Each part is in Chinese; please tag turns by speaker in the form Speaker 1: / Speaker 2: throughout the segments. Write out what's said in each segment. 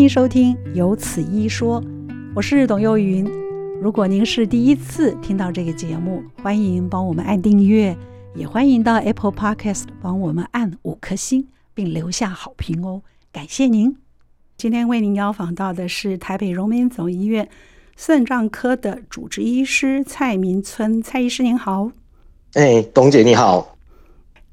Speaker 1: 迎收听《有此一说》，我是董幼云。如果您是第一次听到这个节目，欢迎帮我们按订阅，也欢迎到 Apple Podcast 帮我们按五颗星，并留下好评哦，感谢您。今天为您邀访到的是台北荣民总医院肾脏科的主治医师蔡明村，蔡医师您好。
Speaker 2: 哎，董姐你好，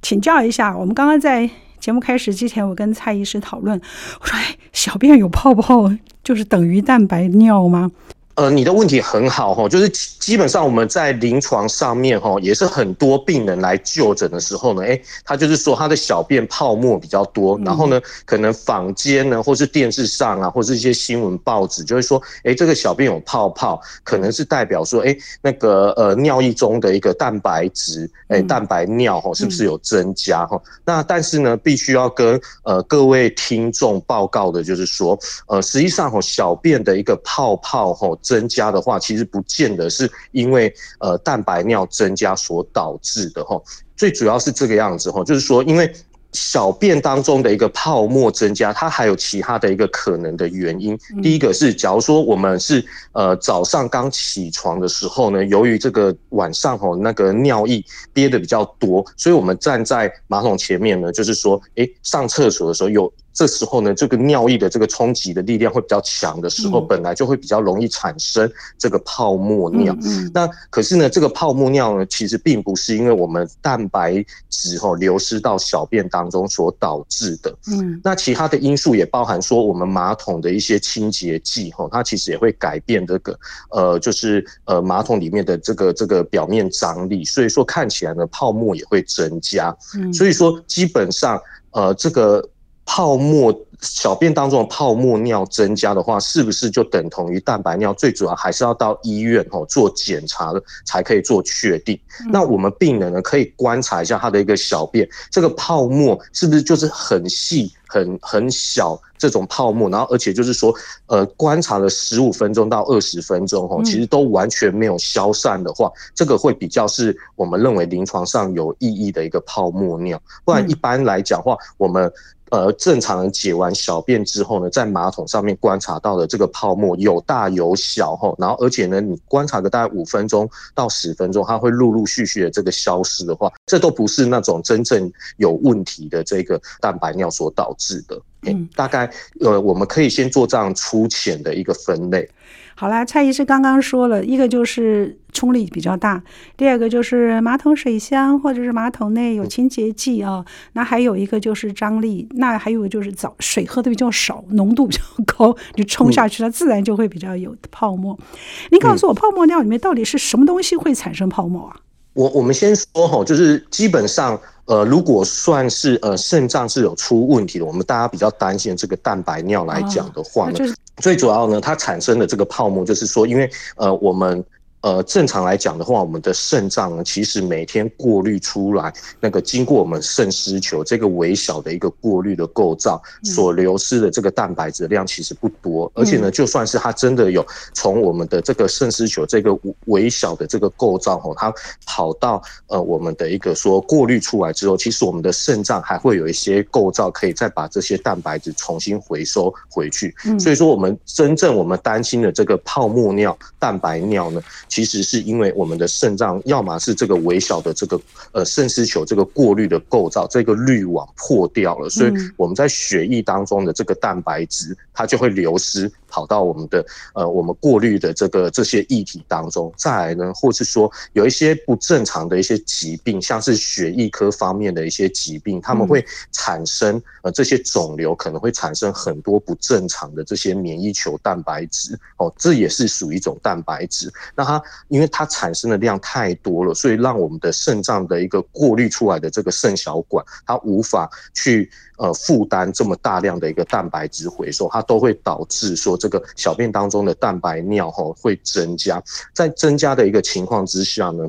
Speaker 1: 请教一下，我们刚刚在。节目开始之前，我跟蔡医师讨论，我说：“哎，小便有泡泡，就是等于蛋白尿吗？”
Speaker 2: 呃，你的问题很好哈，就是基本上我们在临床上面哈，也是很多病人来就诊的时候呢，哎，他就是说他的小便泡沫比较多，然后呢，可能坊间呢，或是电视上啊，或是一些新闻报纸就会说，哎，这个小便有泡泡，可能是代表说，哎，那个呃尿液中的一个蛋白质，哎，蛋白尿哈，是不是有增加哈？那但是呢，必须要跟呃各位听众报告的就是说，呃，实际上哈，小便的一个泡泡哈。增加的话，其实不见得是因为呃蛋白尿增加所导致的哈，最主要是这个样子哈，就是说因为小便当中的一个泡沫增加，它还有其他的一个可能的原因。第一个是，假如说我们是呃早上刚起床的时候呢，由于这个晚上吼那个尿意憋得比较多，所以我们站在马桶前面呢，就是说，诶上厕所的时候有。这时候呢，这个尿液的这个冲击的力量会比较强的时候，本来就会比较容易产生这个泡沫尿。那可是呢，这个泡沫尿呢，其实并不是因为我们蛋白质哈流失到小便当中所导致的。嗯，那其他的因素也包含说，我们马桶的一些清洁剂哈，它其实也会改变这个呃，就是呃马桶里面的这个这个表面张力，所以说看起来呢，泡沫也会增加。嗯，所以说基本上呃这个。泡沫小便当中的泡沫尿增加的话，是不是就等同于蛋白尿？最主要还是要到医院哦做检查的，才可以做确定。那我们病人呢，可以观察一下他的一个小便，这个泡沫是不是就是很细、很很小这种泡沫？然后而且就是说，呃，观察了十五分钟到二十分钟哦，其实都完全没有消散的话，这个会比较是我们认为临床上有意义的一个泡沫尿。不然一般来讲的话，我们。呃，正常人解完小便之后呢，在马桶上面观察到的这个泡沫有大有小吼，然后而且呢，你观察个大概五分钟到十分钟，它会陆陆续续的这个消失的话，这都不是那种真正有问题的这个蛋白尿所导致的。嗯，大概呃，我们可以先做这样粗浅的一个分类。
Speaker 1: 好啦，蔡医师刚刚说了一个就是冲力比较大，第二个就是马桶水箱或者是马桶内有清洁剂啊，那还有一个就是张力，那还有就是早水喝的比较少，浓度比较高，你冲下去它自然就会比较有泡沫。您告诉我，泡沫尿里面到底是什么东西会产生泡沫啊？
Speaker 2: 我我们先说哈，就是基本上。呃，如果算是呃肾脏是有出问题的，我们大家比较担心这个蛋白尿来讲的话呢，最主要呢，它产生的这个泡沫，就是说，因为呃我们。呃，正常来讲的话，我们的肾脏呢，其实每天过滤出来那个经过我们肾丝球这个微小的一个过滤的构造所流失的这个蛋白质量其实不多，而且呢，就算是它真的有从我们的这个肾丝球这个微小的这个构造哦，它跑到呃我们的一个说过滤出来之后，其实我们的肾脏还会有一些构造可以再把这些蛋白质重新回收回去。所以说，我们真正我们担心的这个泡沫尿、蛋白尿呢，其实是因为我们的肾脏，要么是这个微小的这个呃肾丝球这个过滤的构造，这个滤网破掉了，所以我们在血液当中的这个蛋白质，它就会流失。跑到我们的呃，我们过滤的这个这些液体当中，再来呢，或是说有一些不正常的一些疾病，像是血液科方面的一些疾病，他们会产生呃这些肿瘤，可能会产生很多不正常的这些免疫球蛋白质哦，这也是属于一种蛋白质。那它因为它产生的量太多了，所以让我们的肾脏的一个过滤出来的这个肾小管，它无法去。呃，负担这么大量的一个蛋白质回收，它都会导致说这个小便当中的蛋白尿吼会增加，在增加的一个情况之下呢，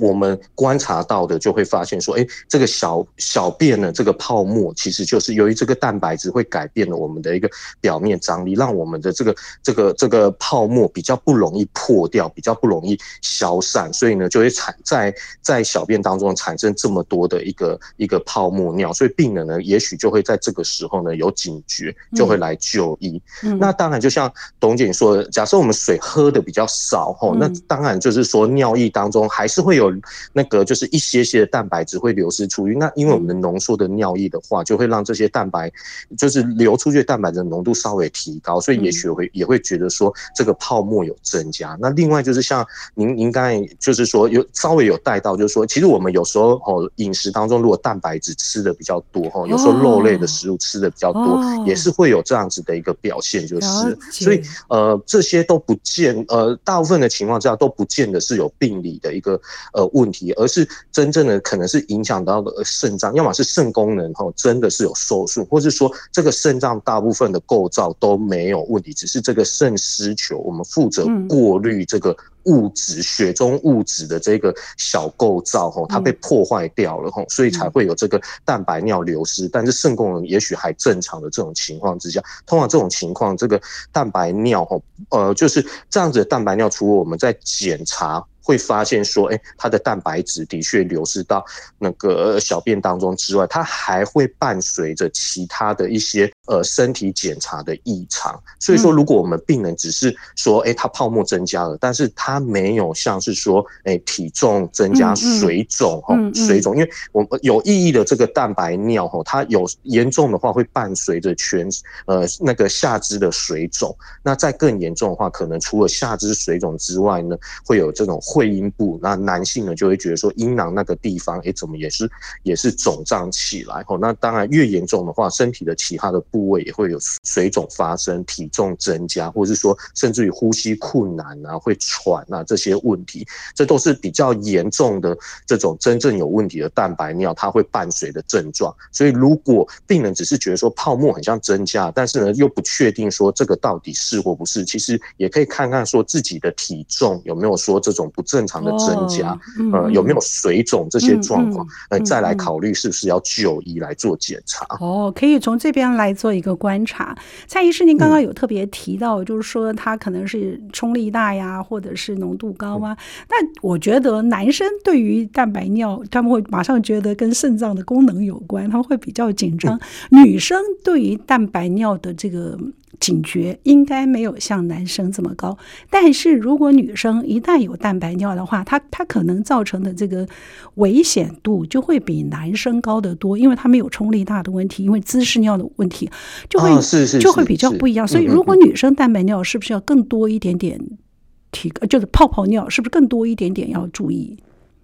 Speaker 2: 我们观察到的就会发现说，哎，这个小小便呢，这个泡沫其实就是由于这个蛋白质会改变了我们的一个表面张力，让我们的这个这个这个泡沫比较不容易破掉，比较不容易消散，所以呢，就会产在在小便当中产生这么多的一个一个泡沫尿，所以病人呢，也许就会在这个时候呢有警觉，就会来就医。嗯、那当然，就像董姐说的，假设我们水喝的比较少吼，那当然就是说尿液当中还是会有。有那个就是一些些的蛋白质会流失出去，那因为我们的浓缩的尿液的话，就会让这些蛋白就是流出去的蛋白质的浓度稍微提高，所以也许会也会觉得说这个泡沫有增加。那另外就是像您您刚才就是说有稍微有带到，就是说其实我们有时候哦饮食当中如果蛋白质吃的比较多哈，有时候肉类的食物吃的比较多，也是会有这样子的一个表现，就是所以呃这些都不见呃大部分的情况下都不见得是有病理的一个。呃，问题，而是真正的可能是影响到的肾脏，要么是肾功能哈，真的是有受损，或是说这个肾脏大部分的构造都没有问题，只是这个肾丝球，我们负责过滤这个物质、嗯、血中物质的这个小构造吼，它被破坏掉了吼，所以才会有这个蛋白尿流失。但是肾功能也许还正常的这种情况之下，通常这种情况，这个蛋白尿吼，呃，就是这样子的蛋白尿，除了我们在检查。会发现说，哎，它的蛋白质的确流失到那个小便当中之外，它还会伴随着其他的一些呃身体检查的异常。所以说，如果我们病人只是说，哎，他泡沫增加了，但是他没有像是说，哎，体重增加、水肿哈、水肿，因为我们有意义的这个蛋白尿哈，它有严重的话会伴随着全呃那个下肢的水肿。那再更严重的话，可能除了下肢水肿之外呢，会有这种。会阴部，那男性呢就会觉得说阴囊那个地方，哎，怎么也是也是肿胀起来？哦，那当然越严重的话，身体的其他的部位也会有水肿发生，体重增加，或者是说甚至于呼吸困难啊，会喘啊这些问题，这都是比较严重的这种真正有问题的蛋白尿，它会伴随的症状。所以如果病人只是觉得说泡沫很像增加，但是呢又不确定说这个到底是或不是，其实也可以看看说自己的体重有没有说这种。正常的增加，呃，有没有水肿这些状况，呃，再来考虑是不是要就医来做检查。
Speaker 1: 哦，可以从这边来做一个观察。蔡医师，您刚刚有特别提到，就是说他可能是冲力大呀，或者是浓度高啊？那我觉得男生对于蛋白尿，他们会马上觉得跟肾脏的功能有关，他们会比较紧张。女生对于蛋白尿的这个。警觉应该没有像男生这么高，但是如果女生一旦有蛋白尿的话，她她可能造成的这个危险度就会比男生高得多，因为她没有冲力大的问题，因为姿势尿的问题就会、就会比较不一样。所以如果女生蛋白尿是不是要更多一点点提高，就是泡泡尿是不是更多一点点要注意？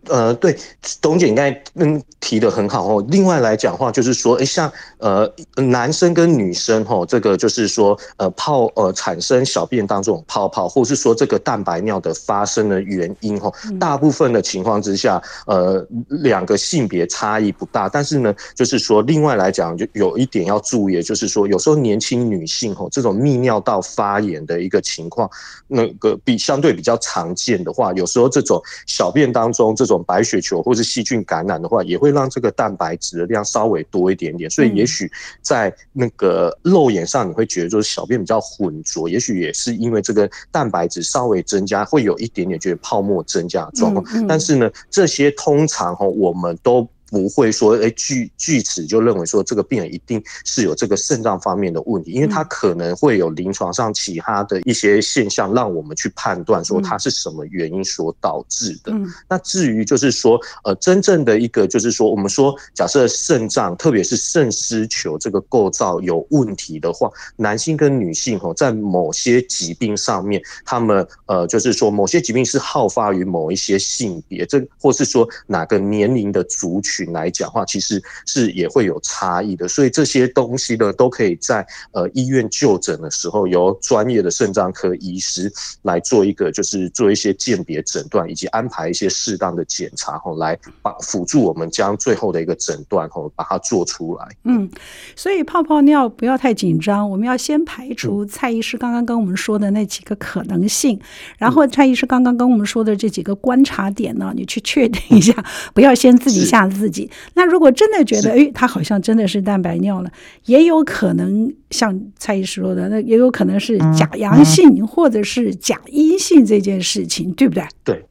Speaker 2: 呃，对，董姐应该嗯提的很好哦。另外来讲的话，就是说，哎，像呃男生跟女生哈，这个就是说，呃泡呃产生小便当中泡泡，或是说这个蛋白尿的发生的原因哈，大部分的情况之下，呃两个性别差异不大，但是呢，就是说另外来讲，就有一点要注意，就是说有时候年轻女性哈，这种泌尿道发炎的一个情况，那个比相对比较常见的话，有时候这种小便当中这种白血球或是细菌感染的话，也会让这个蛋白质的量稍微多一点点，所以也许在那个肉眼上你会觉得就是小便比较浑浊，也许也是因为这个蛋白质稍微增加，会有一点点觉得泡沫增加的状况。但是呢，这些通常哈我们都。不会说，哎，据据此就认为说这个病人一定是有这个肾脏方面的问题，因为他可能会有临床上其他的一些现象，让我们去判断说他是什么原因所导致的。那至于就是说，呃，真正的一个就是说，我们说假设肾脏，特别是肾丝球这个构造有问题的话，男性跟女性哦，在某些疾病上面，他们呃，就是说某些疾病是好发于某一些性别，这或是说哪个年龄的族群。群来讲话，其实是也会有差异的。所以这些东西呢，都可以在呃医院就诊的时候，由专业的肾脏科医师来做一个，就是做一些鉴别诊断，以及安排一些适当的检查，吼，来帮辅助我们将最后的一个诊断，吼，把它做出来。
Speaker 1: 嗯，所以泡泡尿不要太紧张，我们要先排除蔡医师刚刚跟我们说的那几个可能性，然后蔡医师刚刚跟我们说的这几个观察点呢，你去确定一下，不要先自己吓自己。那如果真的觉得，哎，他好像真的是蛋白尿了，也有可能像蔡医师说的，那也有可能是假阳性或者是假阴性这件事情，对不对？
Speaker 2: 对。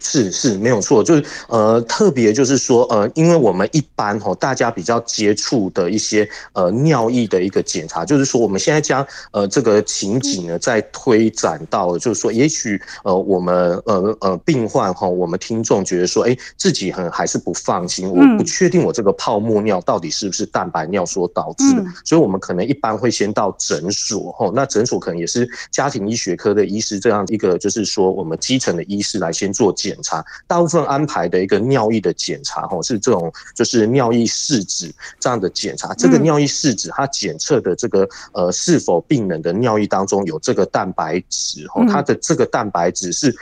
Speaker 2: 是是没有错，就是呃特别就是说呃，因为我们一般吼大家比较接触的一些呃尿液的一个检查，就是说我们现在将呃这个情景呢再推展到，就是说也许呃我们呃呃病患哈，我们听众觉得说，哎自己很还是不放心，我不确定我这个泡沫尿到底是不是蛋白尿所导致的，所以我们可能一般会先到诊所吼，那诊所可能也是家庭医学科的医师这样一个就是说我们基层的医师来先做检。查大部分安排的一个尿液的检查，吼是这种就是尿液试纸这样的检查。这个尿液试纸它检测的这个呃是否病人的尿液当中有这个蛋白质，吼它的这个蛋白质是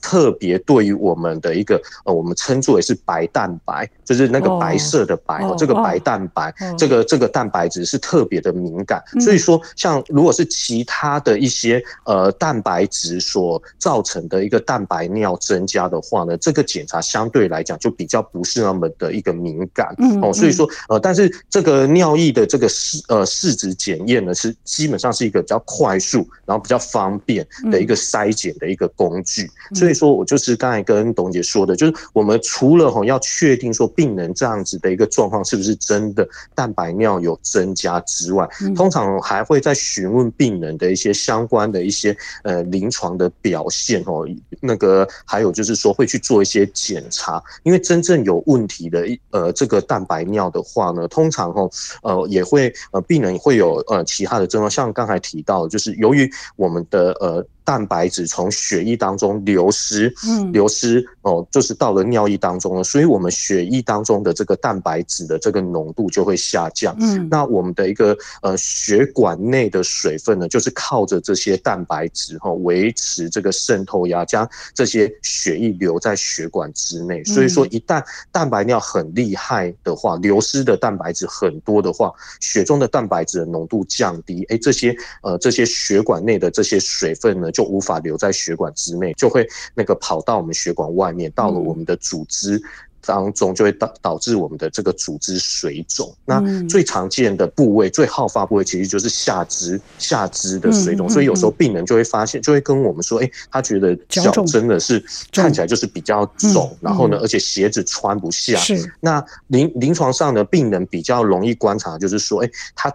Speaker 2: 特别对于我们的一个呃我们称作为是白蛋白，就是那个白色的白，这个白蛋白，这个这个蛋白质是特别的敏感。所以说，像如果是其他的一些呃蛋白质所造成的一个蛋白尿增加的话呢，这个检查相对来讲就比较不是那么的一个敏感哦，所以说呃，但是这个尿液的这个试呃试纸检验呢，是基本上是一个比较快速，然后比较方便的一个筛检的一个工具。所以说我就是刚才跟董姐说的，就是我们除了哈要确定说病人这样子的一个状况是不是真的蛋白尿有增加之外，通常还会再询问病人的一些相关的一些呃临床的表现哦，那个还有就是说。会去做一些检查，因为真正有问题的呃这个蛋白尿的话呢，通常哦呃也会呃病人会有呃其他的症状，像刚才提到，就是由于我们的呃。蛋白质从血液当中流失，嗯，流失哦，就是到了尿液当中了，所以我们血液当中的这个蛋白质的这个浓度就会下降，嗯，那我们的一个呃血管内的水分呢，就是靠着这些蛋白质哈维持这个渗透压，将这些血液留在血管之内。所以说，一旦蛋白尿很厉害的话，流失的蛋白质很多的话，血中的蛋白质的浓度降低，哎，这些呃这些血管内的这些水分呢，就无法留在血管之内，就会那个跑到我们血管外面，到了我们的组织当中，就会导导致我们的这个组织水肿。那最常见的部位、最好发部位，其实就是下肢下肢的水肿。所以有时候病人就会发现，就会跟我们说：“哎，他觉得脚真的是看起来就是比较肿，然后呢，而且鞋子穿不下。”那临临床上的病人比较容易观察，就是说：“哎，他。”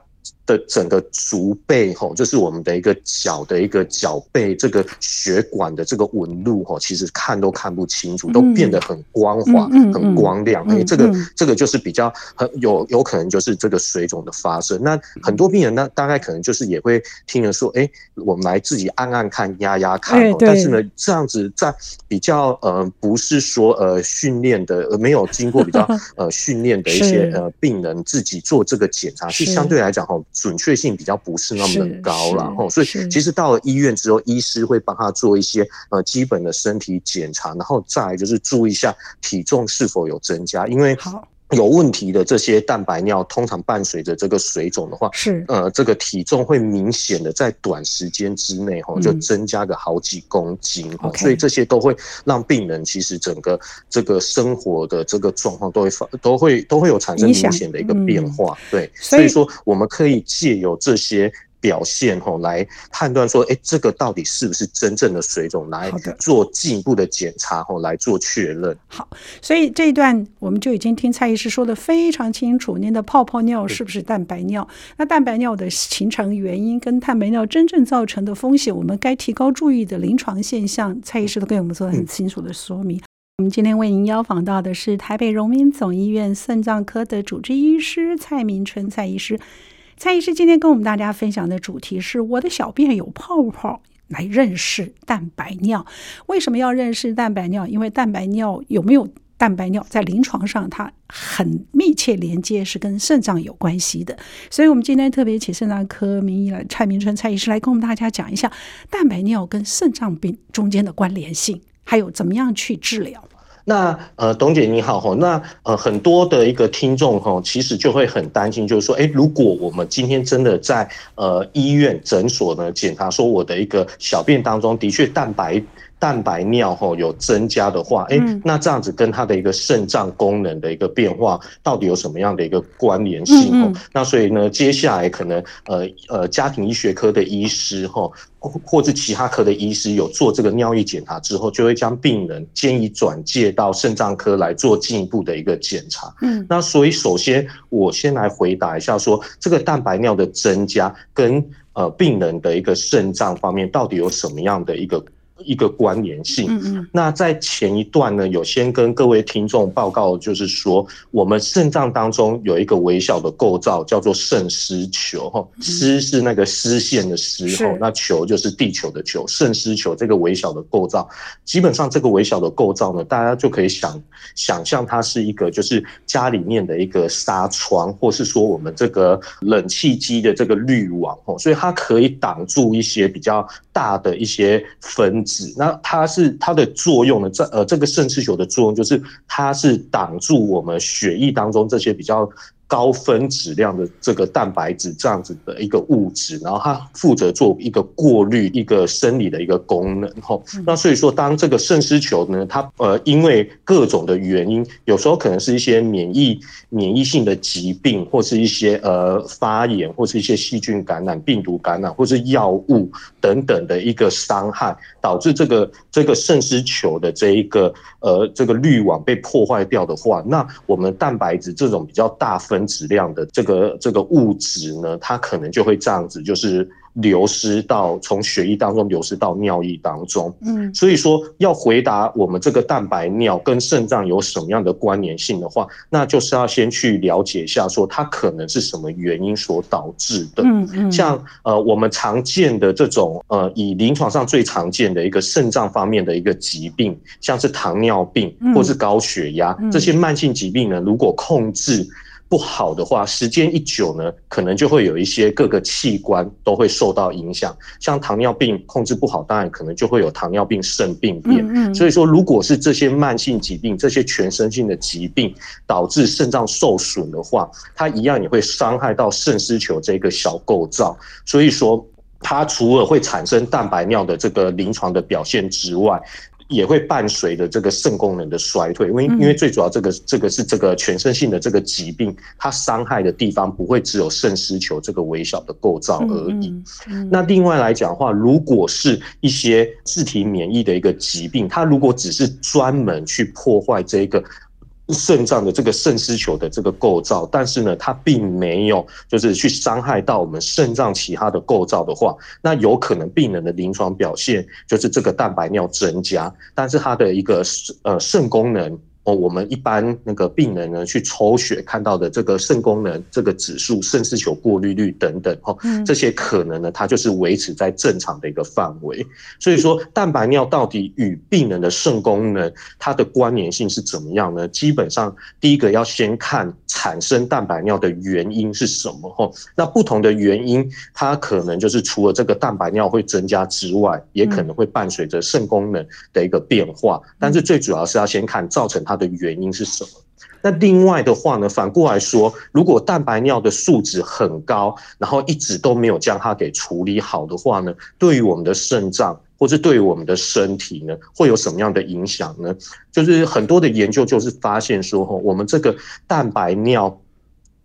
Speaker 2: 的整个足背吼，就是我们的一个脚的一个脚背这个血管的这个纹路吼，其实看都看不清楚，都变得很光滑、很光亮。哎，这个这个就是比较很有有可能就是这个水肿的发生。那很多病人呢大概可能就是也会听人说，哎，我们来自己按按看、压压看。但是呢，这样子在比较呃不是说呃训练的，呃没有经过比较 呃训练的一些呃病人自己做这个检查，是相对来讲吼。准确性比较不是那么的高，然后所以其实到了医院之后，医师会帮他做一些呃基本的身体检查，然后再就是注意一下体重是否有增加，因为有问题的这些蛋白尿，通常伴随着这个水肿的话，是。呃这个体重会明显的在短时间之内哈就增加个好几公斤，所以这些都会让病人其实整个这个生活的这个状况都会发都会都会有产生明显的一个变化，对，所以说我们可以借由这些。表现吼来判断说，哎，这个到底是不是真正的水肿？来做进一步的检查后来做确认。
Speaker 1: 好，所以这一段我们就已经听蔡医师说的非常清楚，您的泡泡尿是不是蛋白尿？那蛋白尿的形成原因跟蛋白尿真正造成的风险，我们该提高注意的临床现象，蔡医师都给我们做很清楚的说明。嗯、我们今天为您邀访到的是台北荣民总医院肾脏科的主治医师蔡明春蔡医师。蔡医师今天跟我们大家分享的主题是我的小便有泡泡，来认识蛋白尿。为什么要认识蛋白尿？因为蛋白尿有没有蛋白尿在临床上它很密切连接，是跟肾脏有关系的。所以，我们今天特别请肾脏科名医来蔡明春蔡医师来跟我们大家讲一下蛋白尿跟肾脏病中间的关联性，还有怎么样去治疗。
Speaker 2: 那呃，董姐你好哈，那呃很多的一个听众哈，其实就会很担心，就是说，诶，如果我们今天真的在呃医院诊所呢检查说我的一个小便当中的确蛋白。蛋白尿吼有增加的话，哎、欸，那这样子跟它的一个肾脏功能的一个变化，到底有什么样的一个关联性？嗯嗯，那所以呢，接下来可能呃呃家庭医学科的医师吼，或者其他科的医师有做这个尿液检查之后，就会将病人建议转介到肾脏科来做进一步的一个检查。嗯，那所以首先我先来回答一下说，这个蛋白尿的增加跟呃病人的一个肾脏方面到底有什么样的一个。一个关联性。嗯嗯。那在前一段呢，有先跟各位听众报告，就是说，我们肾脏当中有一个微小的构造，叫做肾丝球。哈，丝是那个丝线的丝，那球就是地球的球。肾丝球这个微小的构造，基本上这个微小的构造呢，大家就可以想想象它是一个，就是家里面的一个纱窗，或是说我们这个冷气机的这个滤网。哦，所以它可以挡住一些比较大的一些分。那它是它的作用呢？这呃，这个肾气球的作用就是它是挡住我们血液当中这些比较。高分子量的这个蛋白质这样子的一个物质，然后它负责做一个过滤，一个生理的一个功能。吼，那所以说，当这个肾丝球呢，它呃因为各种的原因，有时候可能是一些免疫免疫性的疾病，或是一些呃发炎，或是一些细菌感染、病毒感染，或是药物等等的一个伤害，导致这个这个肾丝球的这一个呃这个滤网被破坏掉的话，那我们蛋白质这种比较大分。分子量的这个这个物质呢，它可能就会这样子，就是流失到从血液当中流失到尿液当中。嗯，所以说要回答我们这个蛋白尿跟肾脏有什么样的关联性的话，那就是要先去了解一下，说它可能是什么原因所导致的。嗯嗯，像呃我们常见的这种呃以临床上最常见的一个肾脏方面的一个疾病，像是糖尿病或是高血压这些慢性疾病呢，如果控制不好的话，时间一久呢，可能就会有一些各个器官都会受到影响。像糖尿病控制不好，当然可能就会有糖尿病肾病变。嗯嗯。所以说，如果是这些慢性疾病、这些全身性的疾病导致肾脏受损的话，它一样也会伤害到肾丝球这个小构造。所以说，它除了会产生蛋白尿的这个临床的表现之外，也会伴随着这个肾功能的衰退，因为因为最主要这个这个是这个全身性的这个疾病，它伤害的地方不会只有肾丝球这个微小的构造而已。那另外来讲的话，如果是一些自体免疫的一个疾病，它如果只是专门去破坏这个。肾脏的这个肾丝球的这个构造，但是呢，它并没有就是去伤害到我们肾脏其他的构造的话，那有可能病人的临床表现就是这个蛋白尿增加，但是它的一个呃肾功能。哦，我们一般那个病人呢，去抽血看到的这个肾功能这个指数、肾丝球过滤率等等，哦，这些可能呢，它就是维持在正常的一个范围。所以说，蛋白尿到底与病人的肾功能它的关联性是怎么样呢？基本上，第一个要先看产生蛋白尿的原因是什么。哦，那不同的原因，它可能就是除了这个蛋白尿会增加之外，也可能会伴随着肾功能的一个变化。但是最主要是要先看造成它。的原因是什么？那另外的话呢，反过来说，如果蛋白尿的数值很高，然后一直都没有将它给处理好的话呢，对于我们的肾脏或者对于我们的身体呢，会有什么样的影响呢？就是很多的研究就是发现说，我们这个蛋白尿。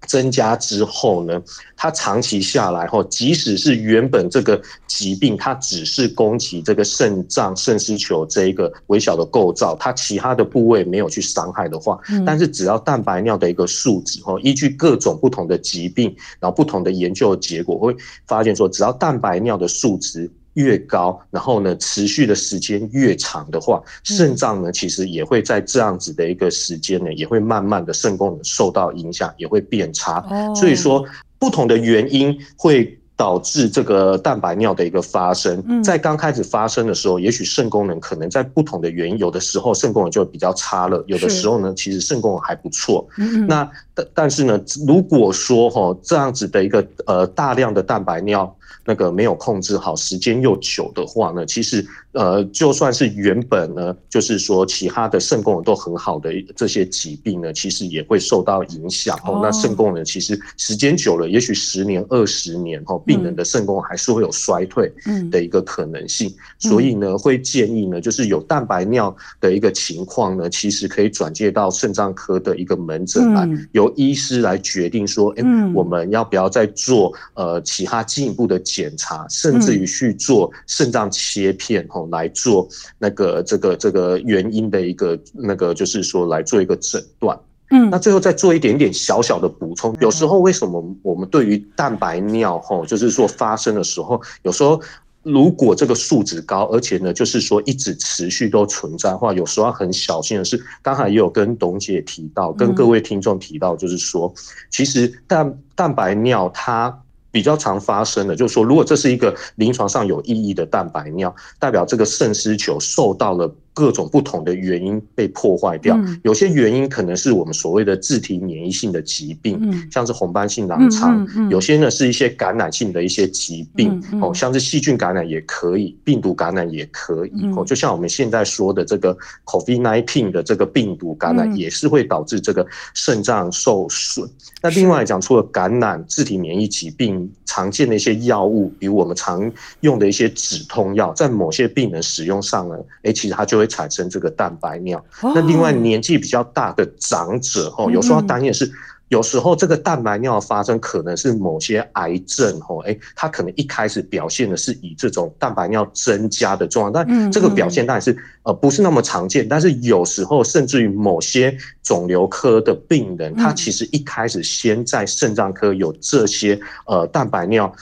Speaker 2: 增加之后呢，它长期下来后，即使是原本这个疾病，它只是攻击这个肾脏肾丝球这一个微小的构造，它其他的部位没有去伤害的话，但是只要蛋白尿的一个数值哦，依据各种不同的疾病，然后不同的研究结果会发现说，只要蛋白尿的数值。越高，然后呢，持续的时间越长的话，肾脏呢，其实也会在这样子的一个时间呢，也会慢慢的肾功能受到影响，也会变差。所以说，不同的原因会。导致这个蛋白尿的一个发生。嗯、在刚开始发生的时候，也许肾功能可能在不同的原因，有的时候肾功能就比较差了，有的时候呢，其实肾功能还不错。嗯、那但但是呢，如果说哈这样子的一个呃大量的蛋白尿。那个没有控制好，时间又久的话呢，其实呃，就算是原本呢，就是说其他的肾功能都很好的这些疾病呢，其实也会受到影响哦。那肾功能其实时间久了，也许十年、二十年后，病人的肾功能还是会有衰退的一个可能性。所以呢，会建议呢，就是有蛋白尿的一个情况呢，其实可以转介到肾脏科的一个门诊来，由医师来决定说，哎，我们要不要再做呃其他进一步的。检查，甚至于去做肾脏切片，吼，来做那个这个这个原因的一个那个，就是说来做一个诊断。嗯，那最后再做一点点小小的补充。有时候为什么我们对于蛋白尿，吼，就是说发生的时候，有时候如果这个数值高，而且呢，就是说一直持续都存在的话，有时候很小心的是，刚才也有跟董姐提到，跟各位听众提到，就是说，其实蛋蛋白尿它。比较常发生的，就是说，如果这是一个临床上有意义的蛋白尿，代表这个肾丝球受到了。各种不同的原因被破坏掉，有些原因可能是我们所谓的自体免疫性的疾病，像是红斑性狼疮；有些呢是一些感染性的一些疾病，哦，像是细菌感染也可以，病毒感染也可以，哦，就像我们现在说的这个 COVID-19 的这个病毒感染，也是会导致这个肾脏受损。那另外来讲，除了感染、自体免疫疾病，常见的一些药物，比如我们常用的一些止痛药，在某些病人使用上呢，哎，其实它就会产生这个蛋白尿。那另外年纪比较大的长者哦，有时候要担心是，有时候这个蛋白尿发生可能是某些癌症哦，哎，它可能一开始表现的是以这种蛋白尿增加的状况，但这个表现当然是呃不是那么常见，但是有时候甚至于某些肿瘤科的病人，他其实一开始先在肾脏科有这些呃蛋白尿。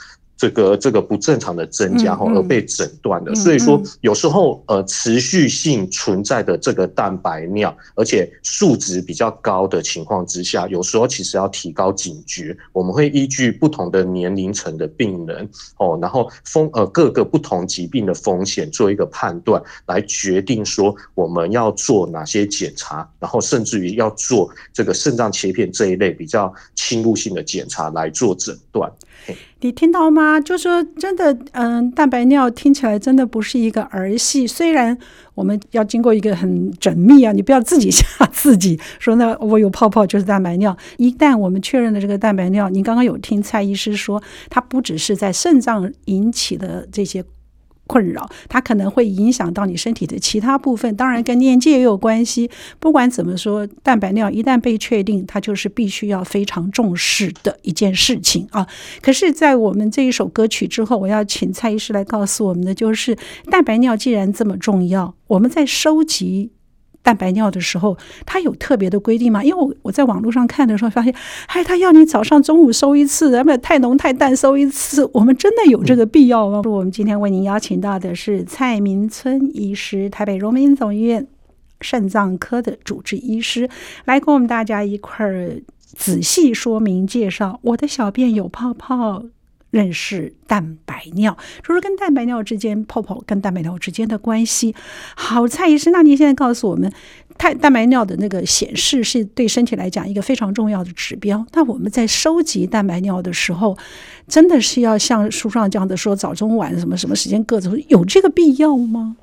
Speaker 2: 这个这个不正常的增加后而被诊断的，所以说有时候呃持续性存在的这个蛋白尿，而且数值比较高的情况之下，有时候其实要提高警觉。我们会依据不同的年龄层的病人哦，然后风呃各个不同疾病的风险做一个判断，来决定说我们要做哪些检查，然后甚至于要做这个肾脏切片这一类比较侵入性的检查来做诊断。
Speaker 1: 你听到吗？就说真的，嗯，蛋白尿听起来真的不是一个儿戏。虽然我们要经过一个很缜密啊，你不要自己吓自己，说那我有泡泡就是蛋白尿。一旦我们确认了这个蛋白尿，你刚刚有听蔡医师说，它不只是在肾脏引起的这些。困扰，它可能会影响到你身体的其他部分，当然跟年纪也有关系。不管怎么说，蛋白尿一旦被确定，它就是必须要非常重视的一件事情啊。可是，在我们这一首歌曲之后，我要请蔡医师来告诉我们的，就是蛋白尿既然这么重要，我们在收集。蛋白尿的时候，它有特别的规定吗？因为我我在网络上看的时候发现，哎，他要你早上、中午收一次，要不太浓太淡收一次。我们真的有这个必要吗？我们今天为您邀请到的是蔡明村医师，台北荣民总医院肾脏科的主治医师，来跟我们大家一块儿仔细说明介绍。我的小便有泡泡。认识蛋白尿，说说跟蛋白尿之间泡泡跟蛋白尿之间的关系。好，蔡医师，那您现在告诉我们，太蛋白尿的那个显示是对身体来讲一个非常重要的指标。那我们在收集蛋白尿的时候，真的是要像书上这样的说早中晚什么什么时间各种有这个必要吗？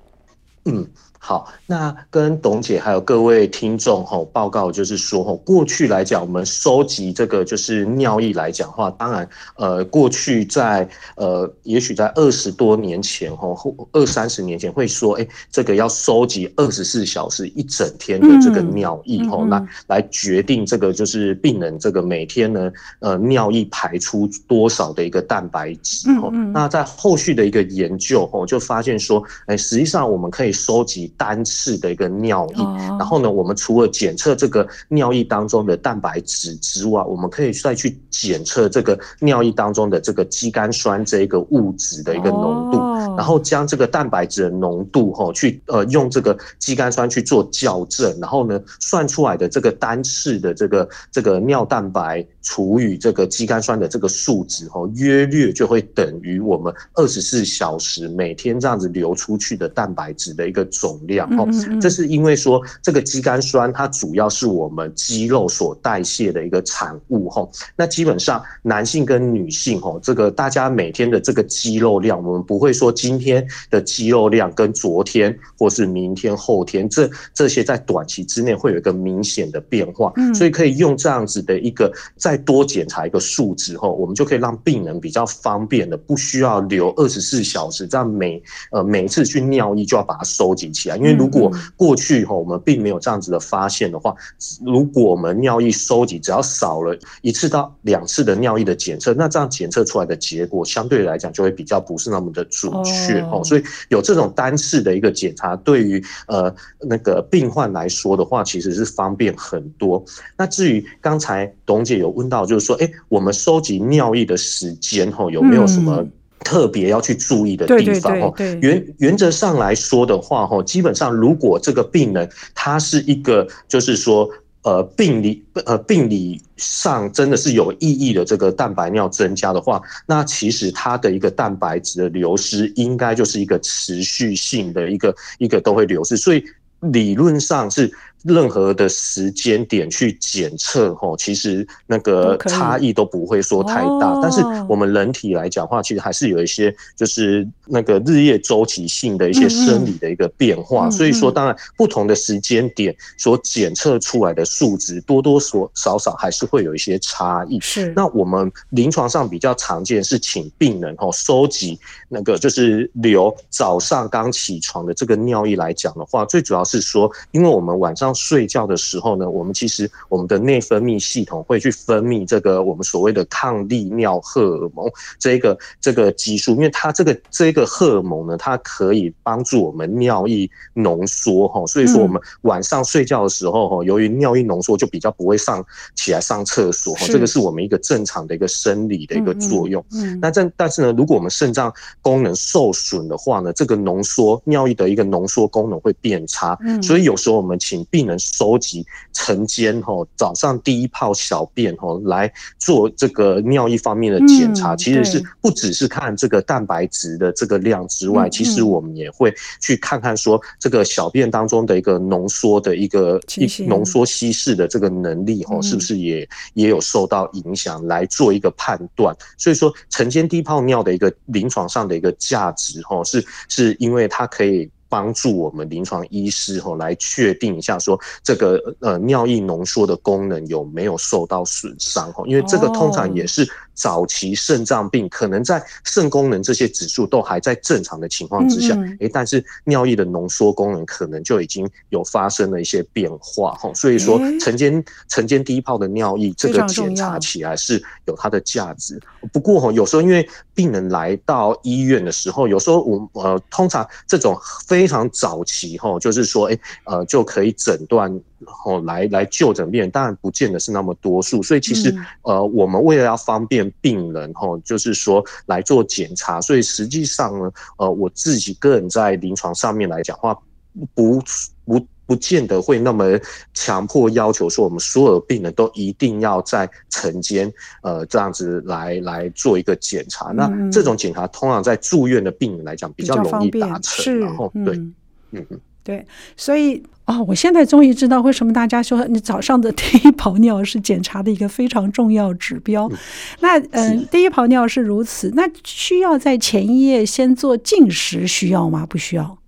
Speaker 2: 嗯。好，那跟董姐还有各位听众吼报告，就是说吼，过去来讲，我们收集这个就是尿液来讲的话，当然，呃，过去在呃，也许在二十多年前吼，二三十年前会说，哎，这个要收集二十四小时一整天的这个尿液吼，那来决定这个就是病人这个每天呢，呃，尿液排出多少的一个蛋白质吼。那在后续的一个研究吼，就发现说，哎，实际上我们可以收集。单次的一个尿液，然后呢，我们除了检测这个尿液当中的蛋白质之外，我们可以再去检测这个尿液当中的这个肌酐酸这一个物质的一个浓度，然后将这个蛋白质的浓度哈，去呃用这个肌酐酸去做校正，然后呢算出来的这个单次的这个这个尿蛋白。除以这个肌酐酸的这个数值，吼，约略就会等于我们二十四小时每天这样子流出去的蛋白质的一个总量，哦。这是因为说这个肌酐酸它主要是我们肌肉所代谢的一个产物，吼。那基本上男性跟女性，吼，这个大家每天的这个肌肉量，我们不会说今天的肌肉量跟昨天或是明天后天这这些在短期之内会有一个明显的变化，所以可以用这样子的一个再多检查一个数值后，我们就可以让病人比较方便的，不需要留二十四小时，这样每呃每一次去尿液就要把它收集起来。因为如果过去哈我们并没有这样子的发现的话，如果我们尿液收集只要少了一次到两次的尿液的检测，那这样检测出来的结果相对来讲就会比较不是那么的准确哦。所以有这种单次的一个检查，对于呃那个病患来说的话，其实是方便很多。那至于刚才董姐有问到，就是说，哎，我们收集尿液的时间哈，有没有什么特别要去注意的地方？哦，原原则上来说的话，哈，基本上如果这个病人他是一个，就是说，呃，病理呃病理上真的是有意义的这个蛋白尿增加的话，那其实它的一个蛋白质的流失应该就是一个持续性的一个一个都会流失，所以理论上是。任何的时间点去检测，吼，其实那个差异都不会说太大。但是我们人体来讲的话，其实还是有一些就是那个日夜周期性的一些生理的一个变化。所以说，当然不同的时间点所检测出来的数值，多多少少还是会有一些差异。是。那我们临床上比较常见是请病人吼收集那个就是留早上刚起床的这个尿液来讲的话，最主要是说，因为我们晚上。睡觉的时候呢，我们其实我们的内分泌系统会去分泌这个我们所谓的抗利尿荷尔蒙这个这个激素，因为它这个这个荷尔蒙呢，它可以帮助我们尿液浓缩哈，所以说我们晚上睡觉的时候哈，由于尿液浓缩就比较不会上起来上厕所哈，这个是我们一个正常的一个生理的一个作用。嗯。那这但是呢，如果我们肾脏功能受损的话呢，这个浓缩尿液的一个浓缩功能会变差，所以有时候我们请病人收集晨间哈早上第一泡小便哈来做这个尿液方面的检查，其实是不只是看这个蛋白质的这个量之外，其实我们也会去看看说这个小便当中的一个浓缩的一个浓缩稀释的这个能力哈是不是也也有受到影响来做一个判断。所以说晨间第一泡尿的一个临床上的一个价值哈是是因为它可以。帮助我们临床医师吼来确定一下，说这个呃尿液浓缩的功能有没有受到损伤吼，因为这个通常也是。早期肾脏病可能在肾功能这些指数都还在正常的情况之下，诶，但是尿液的浓缩功能可能就已经有发生了一些变化哈。所以说晨间晨间第一泡的尿液这个检查起来是有它的价值。不过吼，有时候因为病人来到医院的时候，有时候我呃通常这种非常早期哈，就是说诶呃就可以诊断。哦，来来就诊病人，当然不见得是那么多数，所以其实呃，我们为了要方便病人，吼，就是说来做检查，所以实际上呢，呃，我自己个人在临床上面来讲话，不不不见得会那么强迫要求说，我们所有的病人都一定要在晨间呃这样子来来做一个检查。那这种检查通常在住院的病人来讲比较容易达成，然后对，嗯嗯。
Speaker 1: 对，所以哦，我现在终于知道为什么大家说你早上的 第一泡尿是检查的一个非常重要指标。嗯那嗯、呃，第一泡尿是如此，那需要在前一夜先做禁食，需要吗？不需要。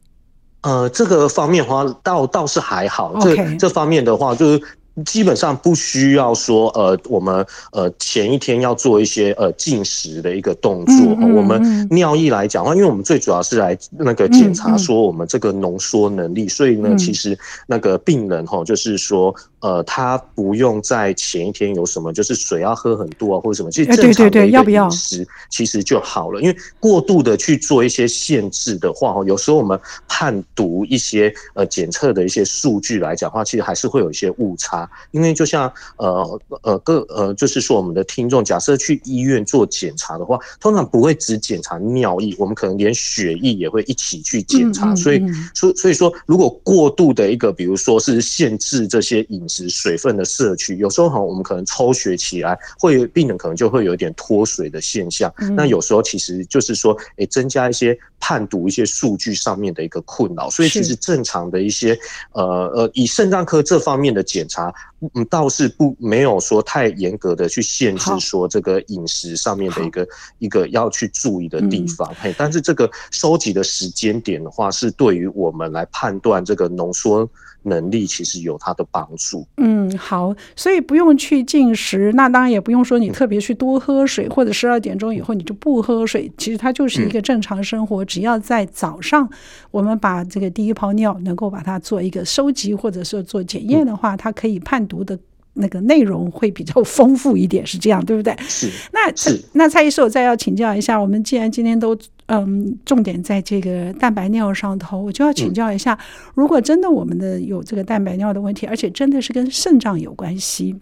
Speaker 2: 呃，这个方面的话，倒倒是还好。这.这方面的话，就是。基本上不需要说，呃，我们呃前一天要做一些呃进食的一个动作。嗯嗯嗯、我们尿液来讲的话，因为我们最主要是来那个检查说我们这个浓缩能力，所以呢，其实那个病人哈，就是说。呃，他不用在前一天有什么，就是水要喝很多啊，或者什么，其实正常的饮食其实就好了。因为过度的去做一些限制的话，哈，有时候我们判读一些呃检测的一些数据来讲的话，其实还是会有一些误差。因为就像呃呃各呃，就是说我们的听众，假设去医院做检查的话，通常不会只检查尿液，我们可能连血液也会一起去检查。所以，所所以说，如果过度的一个，比如说是限制这些饮食、水分的摄取，有时候哈，我们可能抽血起来，会病人可能就会有一点脱水的现象。嗯、那有时候其实就是说，诶、欸，增加一些判读一些数据上面的一个困扰。所以其实正常的一些呃呃，以肾脏科这方面的检查，嗯，倒是不没有说太严格的去限制说这个饮食上面的一个一个要去注意的地方。嘿、嗯，但是这个收集的时间点的话，是对于我们来判断这个浓缩。能力其实有它的帮助。
Speaker 1: 嗯，好，所以不用去进食，那当然也不用说你特别去多喝水，嗯、或者十二点钟以后你就不喝水。其实它就是一个正常生活，嗯、只要在早上我们把这个第一泡尿能够把它做一个收集，或者说做检验的话，嗯、它可以判读的。那个内容会比较丰富一点，是这样，对不对？
Speaker 2: 是。
Speaker 1: 那是那蔡医师，我再要请教一下，我们既然今天都嗯重点在这个蛋白尿上头，我就要请教一下，嗯、如果真的我们的有这个蛋白尿的问题，而且真的是跟肾脏有关系，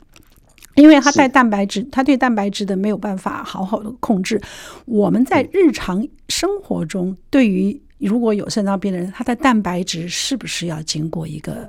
Speaker 1: 因为它带蛋白质，它对蛋白质的没有办法好好的控制。我们在日常生活中，对于如果有肾脏病的人，他的蛋白质是不是要经过一个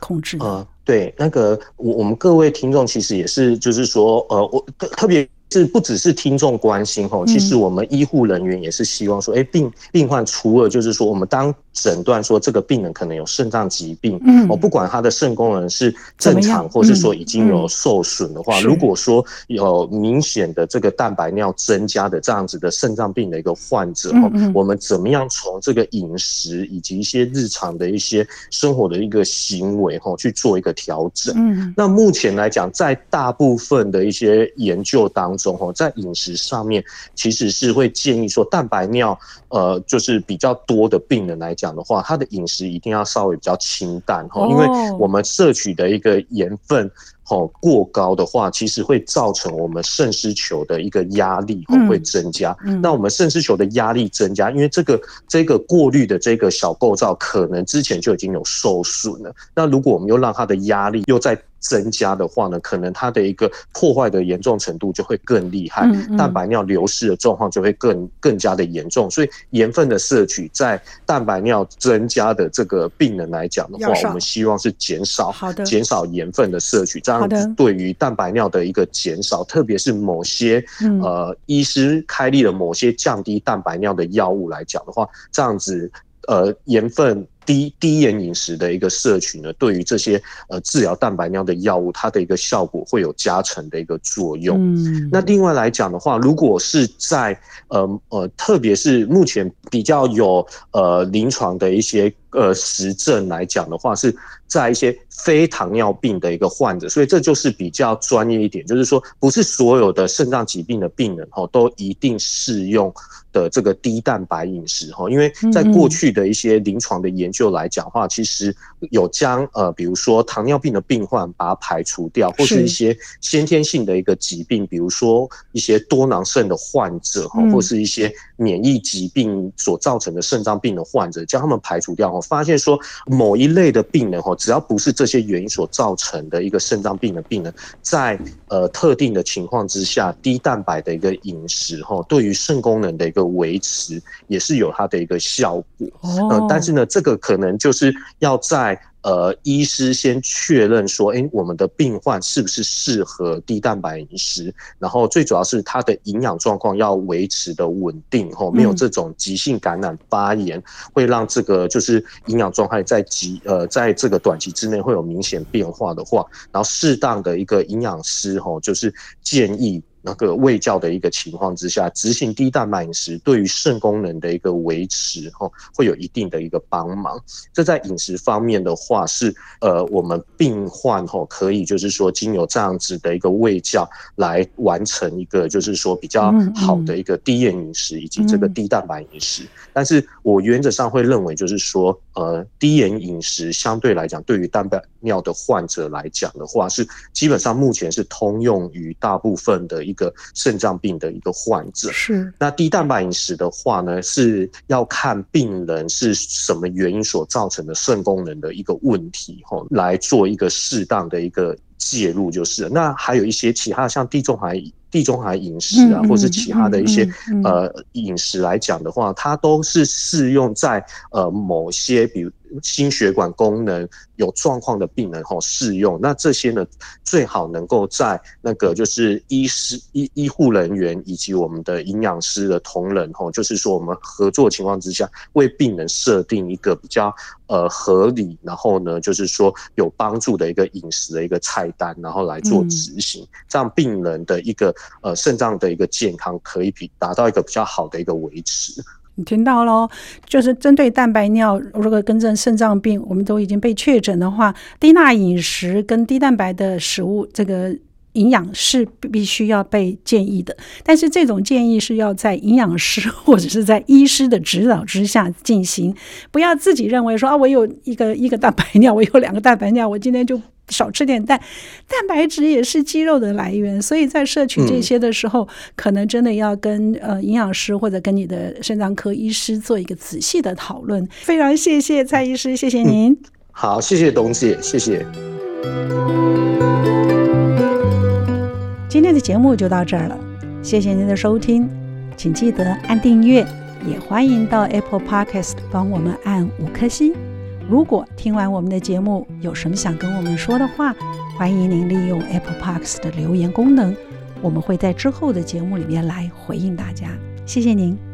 Speaker 1: 控制呢？
Speaker 2: 呃对，那个我我们各位听众其实也是，就是说，呃，我特特别。是不只是听众关心吼，其实我们医护人员也是希望说，哎，病病患除了就是说，我们当诊断说这个病人可能有肾脏疾病，嗯，哦，不管他的肾功能是正常，或是说已经有受损的话，如果说有明显的这个蛋白尿增加的这样子的肾脏病的一个患者，哦，我们怎么样从这个饮食以及一些日常的一些生活的一个行为吼去做一个调整？嗯，那目前来讲，在大部分的一些研究当中，中吼，在饮食上面其实是会建议说，蛋白尿呃，就是比较多的病人来讲的话，他的饮食一定要稍微比较清淡哈，因为我们摄取的一个盐分。哦，过高的话，其实会造成我们肾丝球的一个压力会增加。嗯嗯、那我们肾丝球的压力增加，因为这个这个过滤的这个小构造可能之前就已经有受损了。那如果我们又让它的压力又再增加的话呢，可能它的一个破坏的严重程度就会更厉害，嗯嗯、蛋白尿流失的状况就会更更加的严重。所以盐分的摄取在蛋白尿增加的这个病人来讲的话，我们希望是减少，好的，减少盐分的摄取，这样。对于蛋白尿的一个减少，特别是某些呃医师开立的某些降低蛋白尿的药物来讲的话，这样子呃盐分。低低盐饮食的一个摄取呢，对于这些呃治疗蛋白尿的药物，它的一个效果会有加成的一个作用。嗯，那另外来讲的话，如果是在呃呃，特别是目前比较有呃临床的一些呃实证来讲的话，是在一些非糖尿病的一个患者，所以这就是比较专业一点，就是说不是所有的肾脏疾病的病人哈都一定适用的这个低蛋白饮食哈，因为在过去的一些临床的研究。就来讲的话，其实有将呃，比如说糖尿病的病患把它排除掉，或是一些先天性的一个疾病，比如说一些多囊肾的患者哈，或是一些免疫疾病所造成的肾脏病的患者，将他们排除掉后，发现说某一类的病人哈，只要不是这些原因所造成的一个肾脏病的病人，在呃特定的情况之下，低蛋白的一个饮食哈，对于肾功能的一个维持也是有它的一个效果。呃，但是呢，这个。可能就是要在呃，医师先确认说，哎，我们的病患是不是适合低蛋白饮食？然后最主要是他的营养状况要维持的稳定，吼，没有这种急性感染发炎，会让这个就是营养状态在急呃，在这个短期之内会有明显变化的话，然后适当的一个营养师吼，就是建议。那个卫教的一个情况之下，执行低蛋白饮食，对于肾功能的一个维持，哈，会有一定的一个帮忙。这在饮食方面的话，是呃，我们病患哈可以就是说，经由这样子的一个卫教来完成一个就是说比较好的一个低盐饮食以及这个低蛋白饮食。但是我原则上会认为，就是说，呃，低盐饮食相对来讲，对于蛋白尿的患者来讲的话，是基本上目前是通用于大部分的一个肾脏病的一个患者。是。那低蛋白饮食的话呢，是要看病人是什么原因所造成的肾功能的一个问题，吼，来做一个适当的一个介入就是。那还有一些其他像地中海。地中海饮食啊，或是其他的一些呃饮食来讲的话，它都是适用在呃某些，比如心血管功能有状况的病人吼适用。那这些呢，最好能够在那个就是医师、医医护人员以及我们的营养师的同仁吼，就是说我们合作情况之下，为病人设定一个比较呃合理，然后呢，就是说有帮助的一个饮食的一个菜单，然后来做执行，这样病人的一个呃肾脏的一个健康可以比达到一个比较好的一个维持。
Speaker 1: 你听到喽，就是针对蛋白尿，如果跟着肾脏病，我们都已经被确诊的话，低钠饮食跟低蛋白的食物，这个营养是必须要被建议的。但是这种建议是要在营养师或者是在医师的指导之下进行，不要自己认为说啊，我有一个一个蛋白尿，我有两个蛋白尿，我今天就。少吃点蛋，蛋白质也是肌肉的来源，所以在摄取这些的时候，嗯、可能真的要跟呃营养师或者跟你的肾脏科医师做一个仔细的讨论。非常谢谢蔡医师，谢谢您。嗯、
Speaker 2: 好，谢谢董姐，谢谢。
Speaker 1: 今天的节目就到这儿了，谢谢您的收听，请记得按订阅，也欢迎到 Apple Podcast 帮我们按五颗星。如果听完我们的节目有什么想跟我们说的话，欢迎您利用 Apple Parks 的留言功能，我们会在之后的节目里面来回应大家。谢谢您。